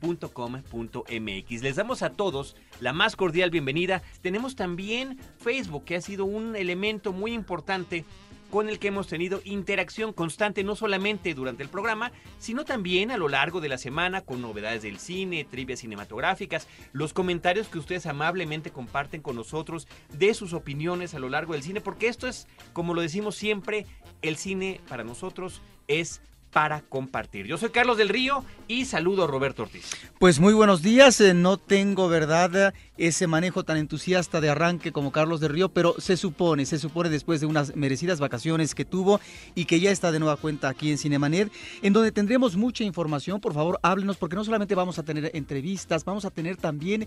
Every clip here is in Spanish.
www.cinemanet.com.mx. Les damos a todos la más cordial bienvenida. Tenemos también Facebook, que ha sido un elemento muy importante con el que hemos tenido interacción constante no solamente durante el programa, sino también a lo largo de la semana con novedades del cine, trivias cinematográficas, los comentarios que ustedes amablemente comparten con nosotros de sus opiniones a lo largo del cine, porque esto es, como lo decimos siempre, el cine para nosotros es para compartir. Yo soy Carlos del Río y saludo a Roberto Ortiz. Pues muy buenos días, eh, no tengo verdad ese manejo tan entusiasta de arranque como Carlos del Río, pero se supone, se supone después de unas merecidas vacaciones que tuvo y que ya está de nueva cuenta aquí en Cinemanet, en donde tendremos mucha información, por favor háblenos, porque no solamente vamos a tener entrevistas, vamos a tener también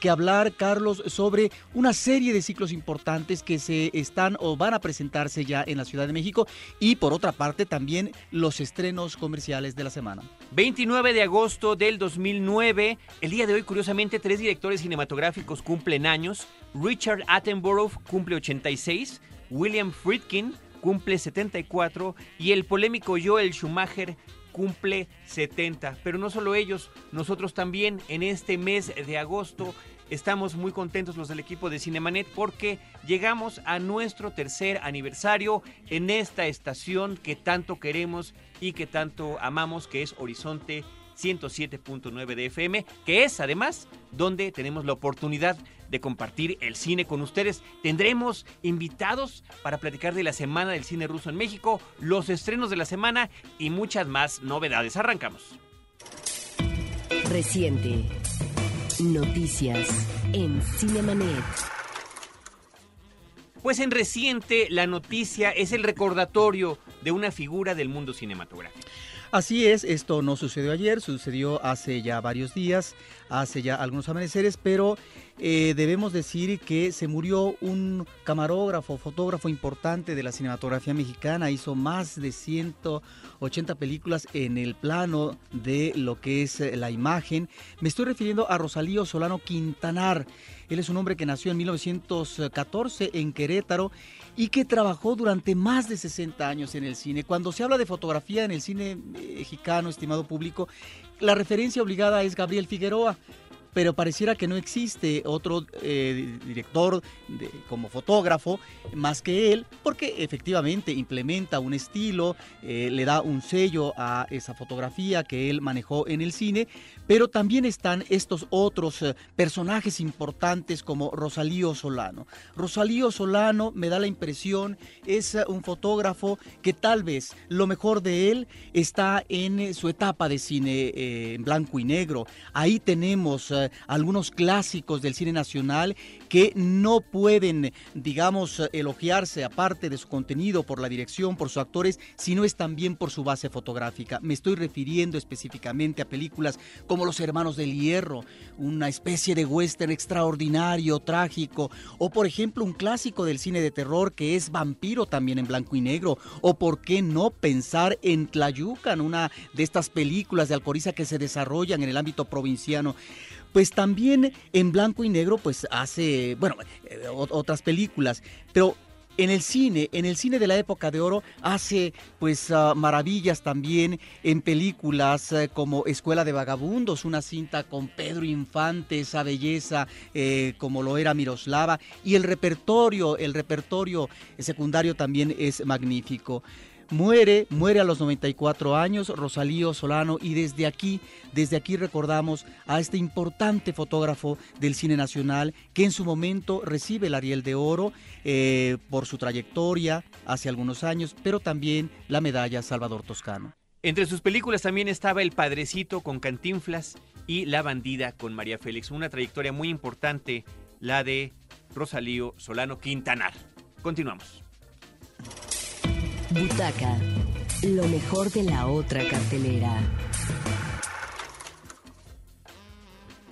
que hablar, Carlos, sobre una serie de ciclos importantes que se están o van a presentarse ya en la Ciudad de México y por otra parte también los estrenos comerciales de la semana. 29 de agosto del 2009, el día de hoy curiosamente tres directores cinematográficos cumplen años. Richard Attenborough cumple 86, William Friedkin cumple 74 y el polémico Joel Schumacher cumple 70. Pero no solo ellos, nosotros también en este mes de agosto estamos muy contentos los del equipo de Cinemanet porque llegamos a nuestro tercer aniversario en esta estación que tanto queremos y que tanto amamos, que es Horizonte 107.9 de FM, que es además donde tenemos la oportunidad de compartir el cine con ustedes. Tendremos invitados para platicar de la Semana del Cine Ruso en México, los estrenos de la semana y muchas más novedades. Arrancamos. Reciente. Noticias en Cinemanet. Pues en reciente la noticia es el recordatorio de una figura del mundo cinematográfico. Así es, esto no sucedió ayer, sucedió hace ya varios días, hace ya algunos amaneceres, pero eh, debemos decir que se murió un camarógrafo, fotógrafo importante de la cinematografía mexicana, hizo más de 180 películas en el plano de lo que es eh, la imagen. Me estoy refiriendo a Rosalío Solano Quintanar. Él es un hombre que nació en 1914 en Querétaro y que trabajó durante más de 60 años en el cine. Cuando se habla de fotografía en el cine mexicano, estimado público, la referencia obligada es Gabriel Figueroa pero pareciera que no existe otro eh, director como fotógrafo más que él, porque efectivamente implementa un estilo, eh, le da un sello a esa fotografía que él manejó en el cine, pero también están estos otros eh, personajes importantes como Rosalío Solano. Rosalío Solano me da la impresión es un fotógrafo que tal vez lo mejor de él está en su etapa de cine en blanco y negro. Ahí tenemos algunos clásicos del cine nacional que no pueden, digamos, elogiarse aparte de su contenido por la dirección, por sus actores, sino es también por su base fotográfica. Me estoy refiriendo específicamente a películas como Los Hermanos del Hierro, una especie de western extraordinario, trágico, o por ejemplo un clásico del cine de terror que es Vampiro también en blanco y negro, o por qué no pensar en Tlayucan, una de estas películas de Alcoriza que se desarrollan en el ámbito provinciano pues también en blanco y negro pues hace, bueno, eh, otras películas, pero en el cine, en el cine de la época de oro, hace pues ah, maravillas también en películas eh, como Escuela de Vagabundos, una cinta con Pedro Infante, esa belleza eh, como lo era Miroslava, y el repertorio, el repertorio secundario también es magnífico. Muere, muere a los 94 años Rosalío Solano y desde aquí, desde aquí recordamos a este importante fotógrafo del cine nacional que en su momento recibe el Ariel de Oro eh, por su trayectoria hace algunos años, pero también la medalla Salvador Toscano. Entre sus películas también estaba El Padrecito con Cantinflas y La Bandida con María Félix, una trayectoria muy importante, la de Rosalío Solano Quintanar. Continuamos. Butaca, lo mejor de la otra cartelera.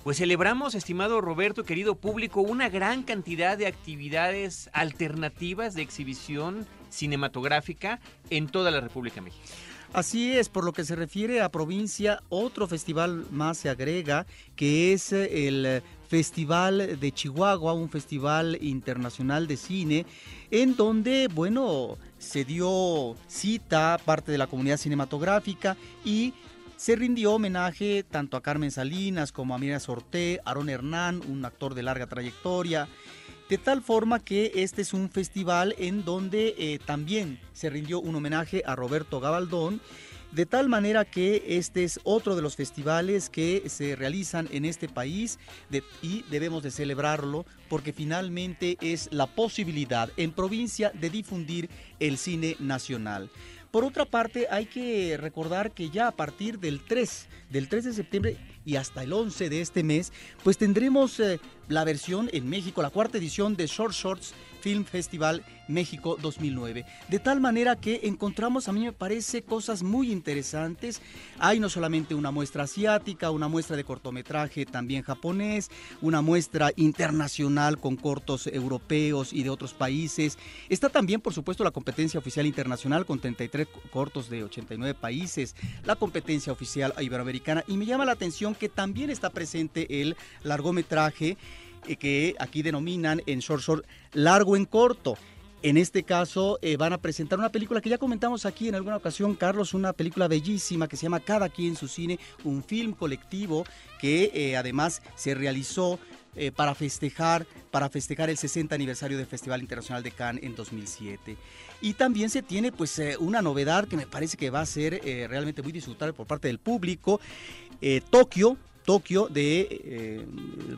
Pues celebramos, estimado Roberto, querido público, una gran cantidad de actividades alternativas de exhibición cinematográfica en toda la República Mexicana. Así es, por lo que se refiere a provincia, otro festival más se agrega, que es el Festival de Chihuahua, un festival internacional de cine, en donde, bueno, se dio cita parte de la comunidad cinematográfica y se rindió homenaje tanto a Carmen Salinas como a Mira Sorté, Aaron Hernán, un actor de larga trayectoria, de tal forma que este es un festival en donde eh, también se rindió un homenaje a Roberto Gabaldón. De tal manera que este es otro de los festivales que se realizan en este país y debemos de celebrarlo porque finalmente es la posibilidad en provincia de difundir el cine nacional. Por otra parte, hay que recordar que ya a partir del 3, del 3 de septiembre y hasta el 11 de este mes, pues tendremos eh, la versión en México, la cuarta edición de Short Shorts Film Festival México 2009. De tal manera que encontramos, a mí me parece, cosas muy interesantes. Hay no solamente una muestra asiática, una muestra de cortometraje también japonés, una muestra internacional con cortos europeos y de otros países. Está también, por supuesto, la competencia oficial internacional con 33 cortos de 89 países, la competencia oficial iberoamericana y me llama la atención que también está presente el largometraje que aquí denominan en short short largo en corto. En este caso eh, van a presentar una película que ya comentamos aquí en alguna ocasión, Carlos, una película bellísima que se llama Cada quien su cine, un film colectivo que eh, además se realizó para festejar para festejar el 60 aniversario del Festival Internacional de Cannes en 2007. Y también se tiene pues una novedad que me parece que va a ser realmente muy disfrutable por parte del público. Tokio, Tokio de eh,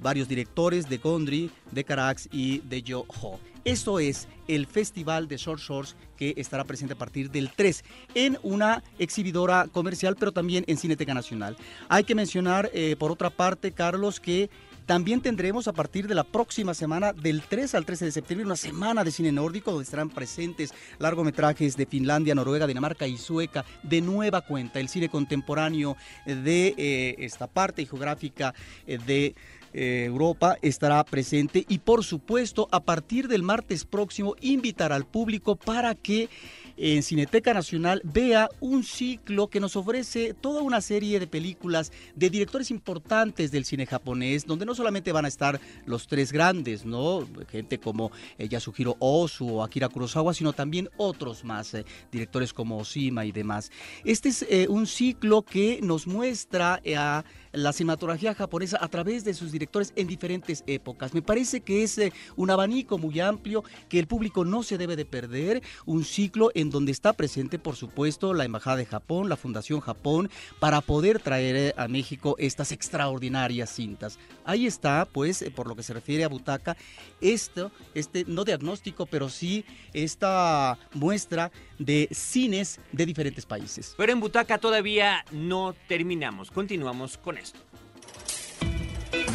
varios directores de Gondry, de Carax y de Yo-Ho. Esto es el Festival de Short Shorts que estará presente a partir del 3 en una exhibidora comercial, pero también en Cineteca Nacional. Hay que mencionar, eh, por otra parte, Carlos, que también tendremos a partir de la próxima semana, del 3 al 13 de septiembre, una semana de cine nórdico donde estarán presentes largometrajes de Finlandia, Noruega, Dinamarca y Sueca de nueva cuenta. El cine contemporáneo de eh, esta parte geográfica eh, de eh, Europa estará presente y por supuesto a partir del martes próximo invitar al público para que en Cineteca Nacional vea un ciclo que nos ofrece toda una serie de películas de directores importantes del cine japonés, donde no solamente van a estar los tres grandes, ¿no? Gente como eh, Yasuhiro Ozu o Akira Kurosawa, sino también otros más, eh, directores como Oshima y demás. Este es eh, un ciclo que nos muestra a la cinematografía japonesa a través de sus directores en diferentes épocas. Me parece que es un abanico muy amplio que el público no se debe de perder, un ciclo en donde está presente, por supuesto, la Embajada de Japón, la Fundación Japón, para poder traer eh, a México estas extraordinarias cintas. Ahí está, pues, eh, por lo que se refiere a Butaca, esto, este, no diagnóstico, pero sí esta muestra de cines de diferentes países. Pero en Butaca todavía no terminamos, continuamos con esto.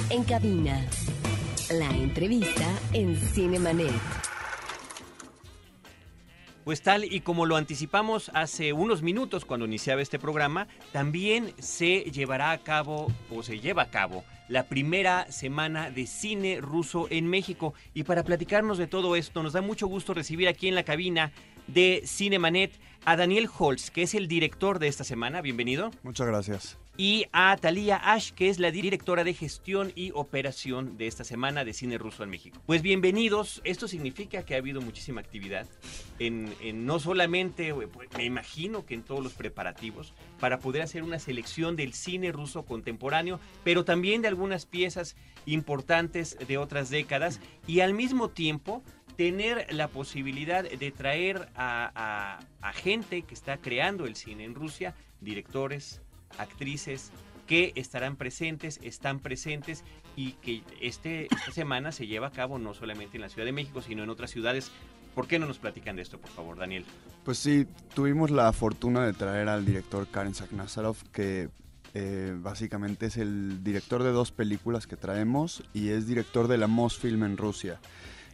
En cabina, la entrevista en Cinemanet. Pues tal y como lo anticipamos hace unos minutos cuando iniciaba este programa, también se llevará a cabo o se lleva a cabo la primera semana de cine ruso en México. Y para platicarnos de todo esto, nos da mucho gusto recibir aquí en la cabina de Cinemanet a Daniel Holtz, que es el director de esta semana. Bienvenido. Muchas gracias y a Talía Ash, que es la directora de gestión y operación de esta semana de cine ruso en México. Pues bienvenidos, esto significa que ha habido muchísima actividad, en, no solamente, me imagino que en todos los preparativos, para poder hacer una selección del cine ruso contemporáneo, pero también de algunas piezas importantes de otras décadas y al mismo tiempo tener la posibilidad de traer a gente que está creando el cine en Rusia, directores, actrices que estarán presentes, están presentes y que este, esta semana se lleva a cabo no solamente en la Ciudad de México, sino en otras ciudades. ¿Por qué no nos platican de esto, por favor, Daniel? Pues sí, tuvimos la fortuna de traer al director Karen Saknazarov, que eh, básicamente es el director de dos películas que traemos y es director de la Mosfilm en Rusia.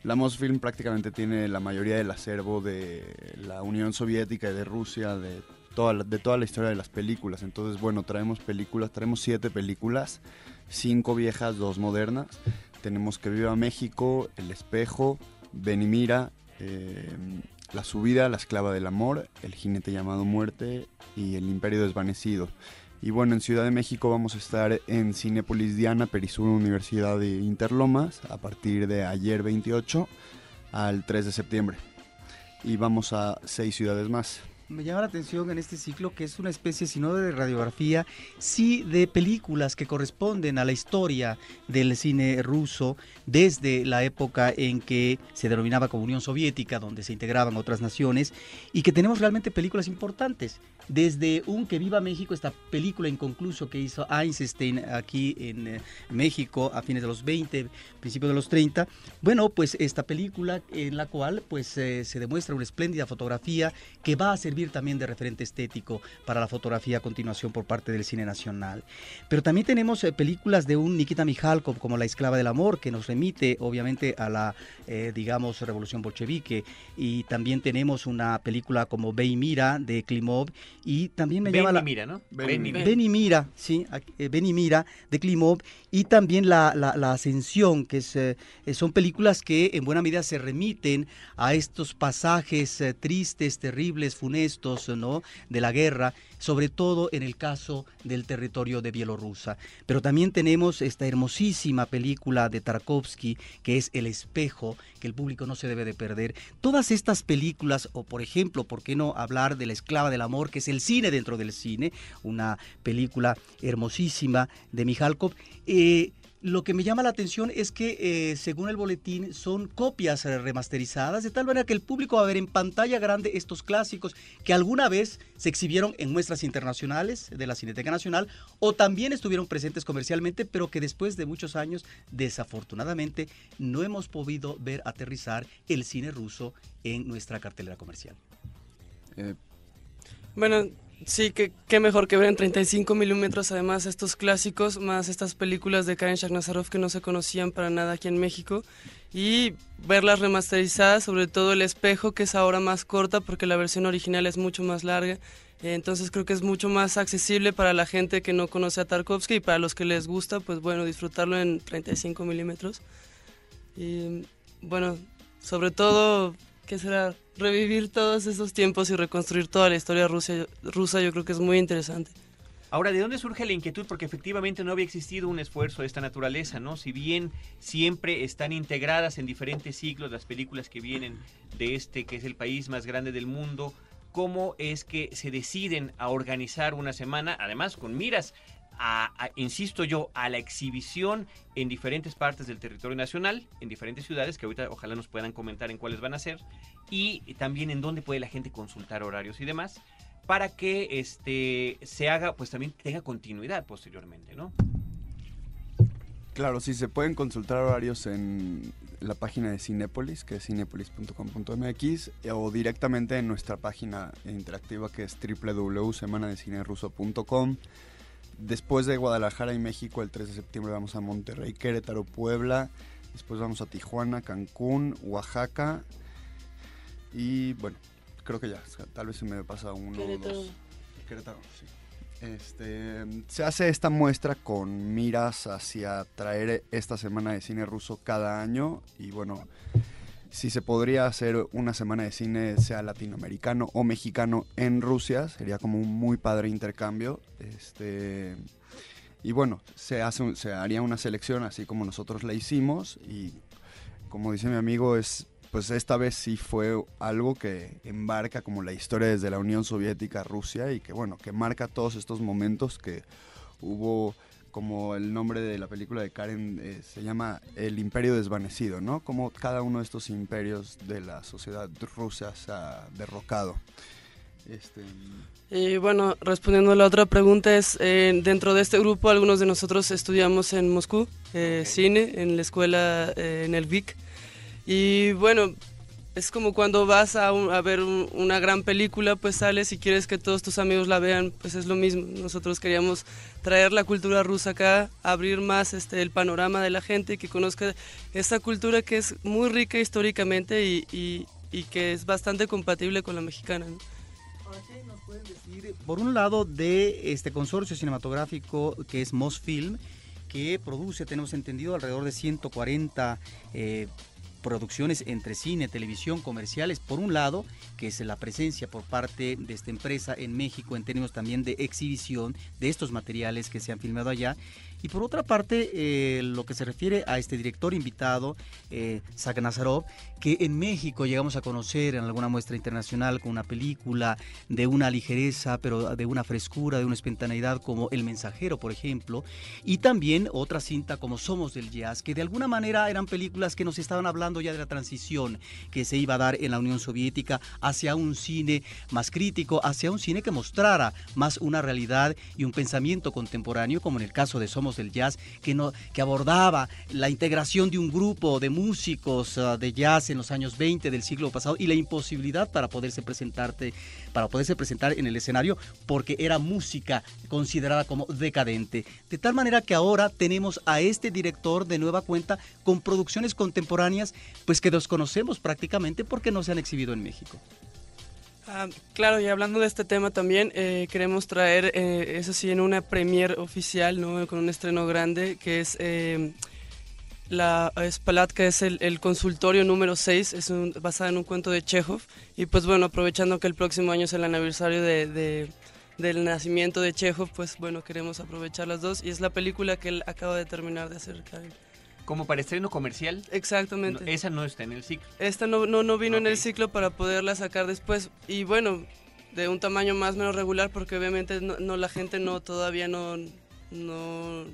La Mosfilm prácticamente tiene la mayoría del acervo de la Unión Soviética y de Rusia, de toda de toda la historia de las películas. Entonces, bueno, traemos películas, traemos siete películas, cinco viejas, dos modernas. Tenemos Que Viva México, El Espejo, Benimira, eh, La Subida, La Esclava del Amor, El Jinete Llamado Muerte y El Imperio Desvanecido. Y bueno, en Ciudad de México vamos a estar en Cinépolis Diana, Perisur Universidad de Interlomas, a partir de ayer 28 al 3 de septiembre. Y vamos a seis ciudades más me llama la atención en este ciclo que es una especie, si no de radiografía, sí de películas que corresponden a la historia del cine ruso desde la época en que se denominaba como Unión Soviética, donde se integraban otras naciones, y que tenemos realmente películas importantes. Desde un Que Viva México, esta película inconcluso que hizo Einstein aquí en eh, México a fines de los 20, principios de los 30. Bueno, pues esta película en la cual pues eh, se demuestra una espléndida fotografía que va a servir también de referente estético para la fotografía a continuación por parte del cine nacional. Pero también tenemos eh, películas de un Nikita Mikhalkov como La esclava del amor que nos remite obviamente a la digamos revolución bolchevique y también tenemos una película como Ve y mira de Klimov y también me llama la... Mira, ¿no? Ben, y Mira, sí, eh, Ben y Mira de Klimov y también la, la, Ascensión, que es, eh, son películas que en buena medida se remiten a estos pasajes eh, tristes, terribles, funestos, ¿no? De la guerra sobre todo en el caso del territorio de Bielorrusia. Pero también tenemos esta hermosísima película de Tarkovsky, que es El espejo, que el público no se debe de perder. Todas estas películas, o por ejemplo, ¿por qué no hablar de La esclava del amor, que es el cine dentro del cine, una película hermosísima de Mijalkov? Eh, lo que me llama la atención es que, eh, según el boletín, son copias remasterizadas, de tal manera que el público va a ver en pantalla grande estos clásicos que alguna vez se exhibieron en muestras internacionales de la Cineteca Nacional o también estuvieron presentes comercialmente, pero que después de muchos años, desafortunadamente, no hemos podido ver aterrizar el cine ruso en nuestra cartelera comercial. Eh, bueno, Sí, que qué mejor que ver en 35 milímetros además estos clásicos, más estas películas de Karen Shagnazarov que no se conocían para nada aquí en México y verlas remasterizadas, sobre todo el espejo que es ahora más corta porque la versión original es mucho más larga, entonces creo que es mucho más accesible para la gente que no conoce a Tarkovsky y para los que les gusta, pues bueno, disfrutarlo en 35 milímetros. Y bueno, sobre todo, ¿qué será? Revivir todos esos tiempos y reconstruir toda la historia rusa, rusa yo creo que es muy interesante. Ahora, ¿de dónde surge la inquietud? Porque efectivamente no había existido un esfuerzo de esta naturaleza, ¿no? Si bien siempre están integradas en diferentes siglos las películas que vienen de este, que es el país más grande del mundo, ¿cómo es que se deciden a organizar una semana, además con miras insisto yo, a la exhibición en diferentes partes del territorio nacional, en diferentes ciudades, que ahorita ojalá nos puedan comentar en cuáles van a ser, y también en dónde puede la gente consultar horarios y demás, para que este se haga, pues también tenga continuidad posteriormente, ¿no? Claro, sí, se pueden consultar horarios en la página de Cinepolis, que es cinepolis.com.mx, o directamente en nuestra página interactiva que es www.semanadecineruso.com. Después de Guadalajara y México, el 3 de septiembre vamos a Monterrey, Querétaro, Puebla. Después vamos a Tijuana, Cancún, Oaxaca. Y bueno, creo que ya. Tal vez se me pasa uno o dos. Querétaro, sí. Este, se hace esta muestra con miras hacia traer esta semana de cine ruso cada año. Y bueno, si se podría hacer una semana de cine, sea latinoamericano o mexicano, en Rusia, sería como un muy padre intercambio. Este, y bueno, se, hace, se haría una selección así como nosotros la hicimos y como dice mi amigo, es, pues esta vez sí fue algo que embarca como la historia desde la Unión Soviética a Rusia y que bueno, que marca todos estos momentos que hubo como el nombre de la película de Karen eh, se llama El Imperio Desvanecido, ¿no? Como cada uno de estos imperios de la sociedad rusa se ha derrocado. Este... Y bueno, respondiendo a la otra pregunta es, eh, dentro de este grupo algunos de nosotros estudiamos en Moscú, eh, cine, en la escuela, en el VIC. Y bueno, es como cuando vas a, ver una gran película, pues sales y quieres que todos tus amigos la vean, pues es lo mismo. Nosotros queríamos traer la cultura rusa acá, abrir más este, el panorama de la gente y que conozca esta cultura que es muy rica históricamente y, que es bastante compatible con la mexicana. ¿qué nos pueden decir? Por un lado, de este consorcio cinematográfico que es Mosfilm, que produce, tenemos entendido, alrededor de 140 eh, producciones entre cine, televisión, comerciales, por un lado, que es la presencia por parte de esta empresa en México en términos también de exhibición de estos materiales que se han filmado allá, y por otra parte, eh, lo que se refiere a este director invitado, eh, Nazarov, que en México llegamos a conocer en alguna muestra internacional con una película de una ligereza, pero de una frescura, de una espontaneidad como El Mensajero, por ejemplo, y también otra cinta como Somos del Jazz, que de alguna manera eran películas que nos estaban hablando ya de la transición que se iba a dar en la Unión Soviética hacia un cine más crítico, hacia un cine que mostrara más una realidad y un pensamiento contemporáneo, como en el caso de Somos del jazz, que, no, que abordaba la integración de un grupo de músicos ah, de jazz en los años 20 del siglo pasado y la imposibilidad para poderse presentarte, para poderse presentar en el escenario porque era música considerada como decadente. De tal manera que ahora tenemos a este director de nueva cuenta con producciones contemporáneas pues que desconocemos prácticamente porque no se han exhibido en México. Ah, claro, y hablando de este tema también, eh, queremos traer, eh, eso sí, en una premier oficial, ¿no? con un estreno grande, que es eh, la Spalatka, es el, consultorio número 6, es un, basada en un cuento de Chekhov. Y pues bueno, aprovechando que el próximo año es el aniversario de, del nacimiento de Chekhov, pues bueno, queremos aprovechar las dos. Y es la película que él acaba de terminar de hacer, Karen. Como para estreno comercial. Exactamente. esa no está en el ciclo. Esta no, no, no vino en el ciclo para poderla sacar después. Y bueno, de un tamaño más o menos regular porque obviamente no, la gente no todavía no, no,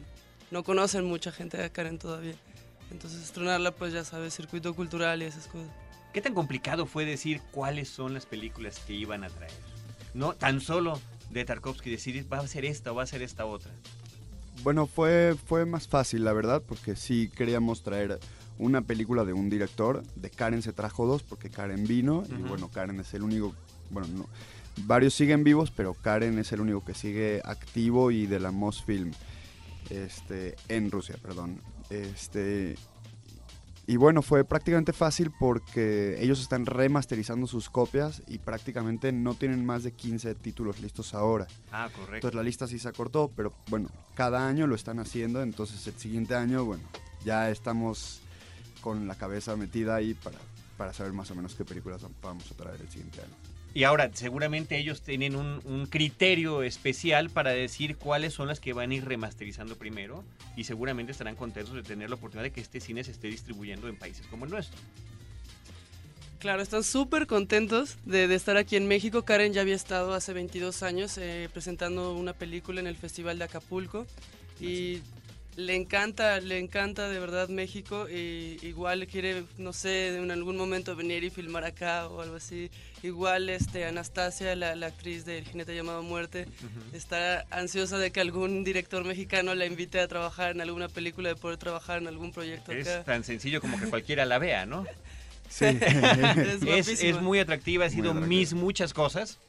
no conocen mucha gente de Karen todavía. Entonces estrenarla pues ya sabes, circuito cultural y esas cosas. ¿Qué tan complicado fue decir cuáles son las películas que iban a traer? No tan solo de Tarkovsky decir va a ser esta o va a ser esta otra. Bueno, fue, fue más fácil, la verdad, porque sí queríamos traer una película de un director. De Karen se trajo dos, porque Karen vino. Y bueno, Karen es el único. Bueno, no, varios siguen vivos, pero Karen es el único que sigue activo y de la Mosfilm. Este, en Rusia, perdón. Este, y bueno, fue prácticamente fácil porque ellos están remasterizando sus copias y prácticamente no tienen más de 15 títulos listos ahora. Ah, correcto. Entonces la lista sí se acortó, pero bueno, cada año lo están haciendo, entonces el siguiente año, bueno, ya estamos con la cabeza metida ahí para, para saber más o menos qué películas vamos a traer el siguiente año. Y ahora, seguramente ellos tienen un, criterio especial para decir cuáles son las que van a ir remasterizando primero y seguramente estarán contentos de tener la oportunidad de que este cine se esté distribuyendo en países como el nuestro. Claro, están súper contentos de, estar aquí en México. Karen ya había estado hace 22 años eh, presentando una película en el Festival de Acapulco y le encanta, le encanta de verdad México y igual quiere, no sé, en algún momento venir y filmar acá o algo así. Igual este Anastasia, la, actriz de El jinete llamado Muerte, está ansiosa de que algún director mexicano la invite a trabajar en alguna película, de poder trabajar en algún proyecto es tan sencillo como que cualquiera la vea, ¿no? Sí. es, muy atractiva, ha sido mis muchas cosas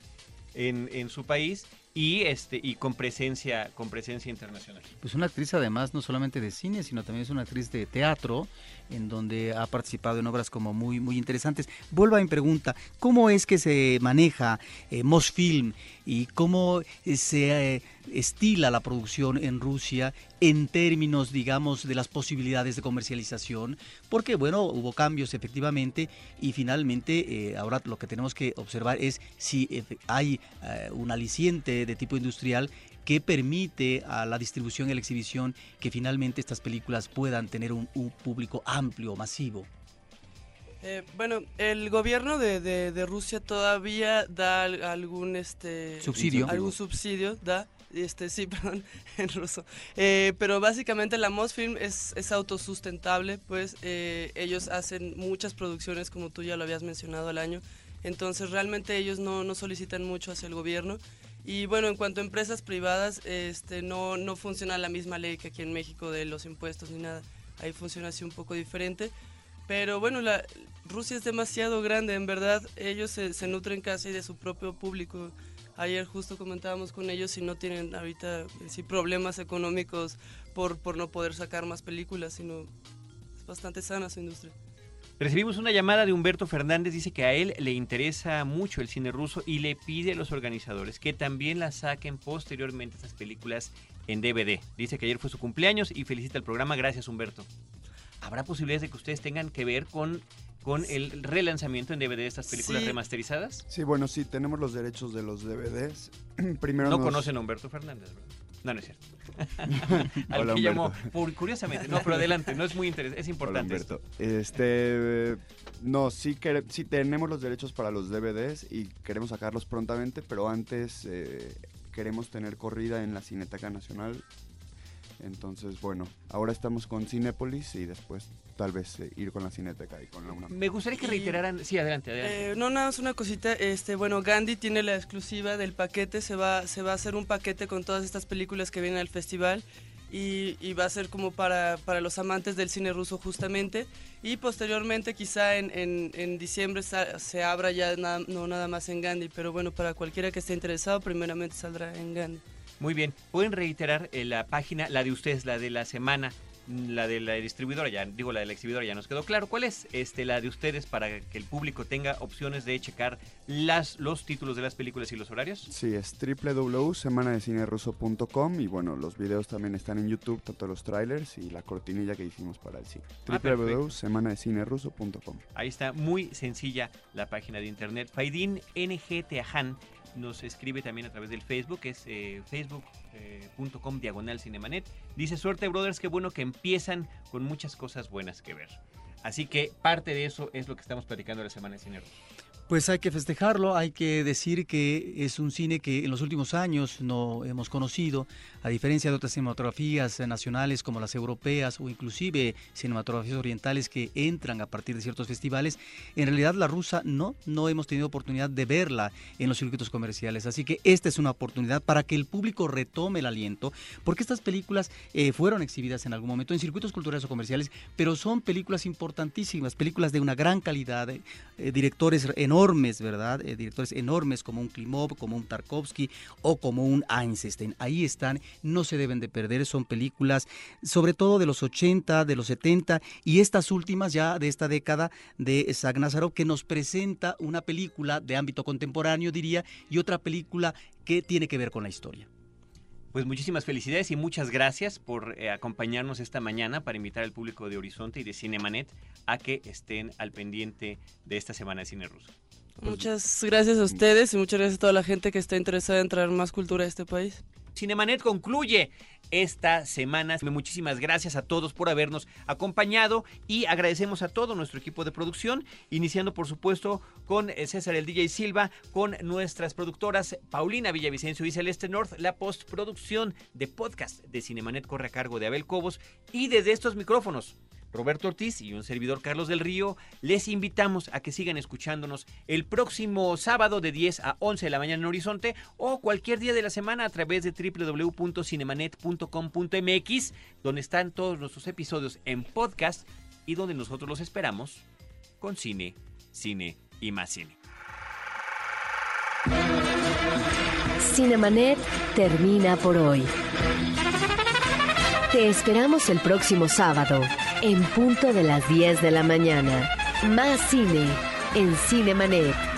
en, en su país y este y con presencia con presencia internacional. Pues una actriz además no solamente de cine, sino también es una actriz de teatro en donde ha participado en obras como muy muy interesantes. Vuelvo a mi pregunta, ¿cómo es que se maneja eh, Mosfilm y cómo eh, se eh, estila la producción en Rusia en términos, digamos, de las posibilidades de comercialización, porque, bueno, hubo cambios efectivamente y finalmente ahora lo que tenemos que observar es si hay un aliciente de tipo industrial que permite a la distribución y la exhibición que finalmente estas películas puedan tener un, público amplio, masivo. bueno, el gobierno de, de, Rusia todavía da algún este subsidio, algún subsidio da este, sí, perdón, en ruso. Eh, pero básicamente la Mosfilm es, es autosustentable, pues eh, ellos hacen muchas producciones, como tú ya lo habías mencionado al año. Entonces realmente ellos no, no solicitan mucho hacia el gobierno. Y bueno, en cuanto a empresas privadas, este, no, no funciona la misma ley que aquí en México de los impuestos ni nada. Ahí funciona así un poco diferente. Pero bueno, la, Rusia es demasiado grande, en verdad ellos se, se nutren casi de su propio público. Ayer justo comentábamos con ellos si no tienen ahorita sí, problemas económicos por, por no poder sacar más películas, sino es bastante sana su industria. Recibimos una llamada de Humberto Fernández, dice que a él le interesa mucho el cine ruso y le pide a los organizadores que también la saquen posteriormente estas películas en DVD. Dice que ayer fue su cumpleaños y felicita el programa. Gracias Humberto. ¿Habrá posibilidades de que ustedes tengan que ver con, con el relanzamiento en DVD de estas películas Sí. remasterizadas? Sí, bueno, sí, tenemos los derechos de los DVDs. Primero No nos- conocen a Humberto Fernández, ¿verdad? No, no es cierto. Al Hola, que llamó, por- curiosamente. No, pero adelante, no es muy interesante, es Hola, importante. Humberto. Este, no, sí, sí tenemos los derechos para los DVDs y queremos sacarlos prontamente, pero antes eh, queremos tener corrida en la Cineteca Nacional. Entonces, bueno, ahora estamos con Cinépolis y después tal vez eh, ir con la Cineteca y con la UNAM. Me gustaría que Y- reiteraran. Sí, adelante, adelante. Eh, no, nada más una cosita. Este, bueno, Gandhi tiene la exclusiva del paquete. Se va, se va a hacer un paquete con todas estas películas que vienen al festival. Y, y va a ser como para, para los amantes del cine ruso justamente. Y posteriormente quizá en, en, en diciembre sa- se abra ya na- no nada más en Gandhi. Pero bueno, para cualquiera que esté interesado, primeramente saldrá en Gandhi. Muy bien. ¿Pueden reiterar eh, la página, la de ustedes, la de la semana, mm, la de la distribuidora, ya digo la de la exhibidora, ya nos quedó claro. ¿Cuál es este, la de ustedes para que el público tenga opciones de checar las, los títulos de las películas y los horarios? Sí, es www.semanadecineruso.com y bueno, los videos también están en YouTube, tanto los trailers y la cortinilla que hicimos para el cine. Ah, www.semanadecineruso.com Ahí está, muy sencilla la página de internet. Faidín NG nos escribe también a través del Facebook, es eh, facebook.com diagonal cinemanet. Dice, suerte brothers, qué bueno que empiezan con muchas cosas buenas que ver. Así que parte de eso es lo que estamos platicando la semana de cine. Pues hay que festejarlo, hay que decir que es un cine que en los últimos años no hemos conocido, a diferencia de otras cinematografías nacionales como las europeas o inclusive cinematografías orientales que entran a partir de ciertos festivales. En realidad la rusa no, no hemos tenido oportunidad de verla en los circuitos comerciales, así que esta es una oportunidad para que el público retome el aliento, porque estas películas eh, fueron exhibidas en algún momento en circuitos culturales o comerciales, pero son películas importantísimas, películas de una gran calidad, eh, directores enormes, ¿verdad? Eh, directores enormes como un Klimov, como un Tarkovsky o como un Einstein. Ahí están, no se deben de perder, son películas sobre todo de los 80, de los 70 y estas últimas ya de esta década de Sagnazarov que nos presenta una película de ámbito contemporáneo, diría, y otra película que tiene que ver con la historia. Pues muchísimas felicidades y muchas gracias por eh, acompañarnos esta mañana para invitar al público de Horizonte y de Cinemanet a que estén al pendiente de esta semana de cine ruso. Muchas gracias a ustedes y muchas gracias a toda la gente que está interesada en traer más cultura a este país. Cinemanet concluye esta semana. Muchísimas gracias a todos por habernos acompañado y agradecemos a todo nuestro equipo de producción, iniciando por supuesto con eh, César el DJ Silva, con nuestras productoras Paulina Villavicencio y Celeste North, la postproducción de podcast de Cinemanet corre a cargo de Abel Cobos y desde estos micrófonos. Roberto Ortiz y un servidor Carlos del Río, les invitamos a que sigan escuchándonos el próximo sábado de 10 a 11 de la mañana en Horizonte o cualquier día de la semana a través de www.cinemanet.com.mx, donde están todos nuestros episodios en podcast y donde nosotros los esperamos con cine, cine y más cine. Cinemanet termina por hoy. Te esperamos el próximo sábado, en punto de las 10 de la mañana. Más cine en Cinemanet.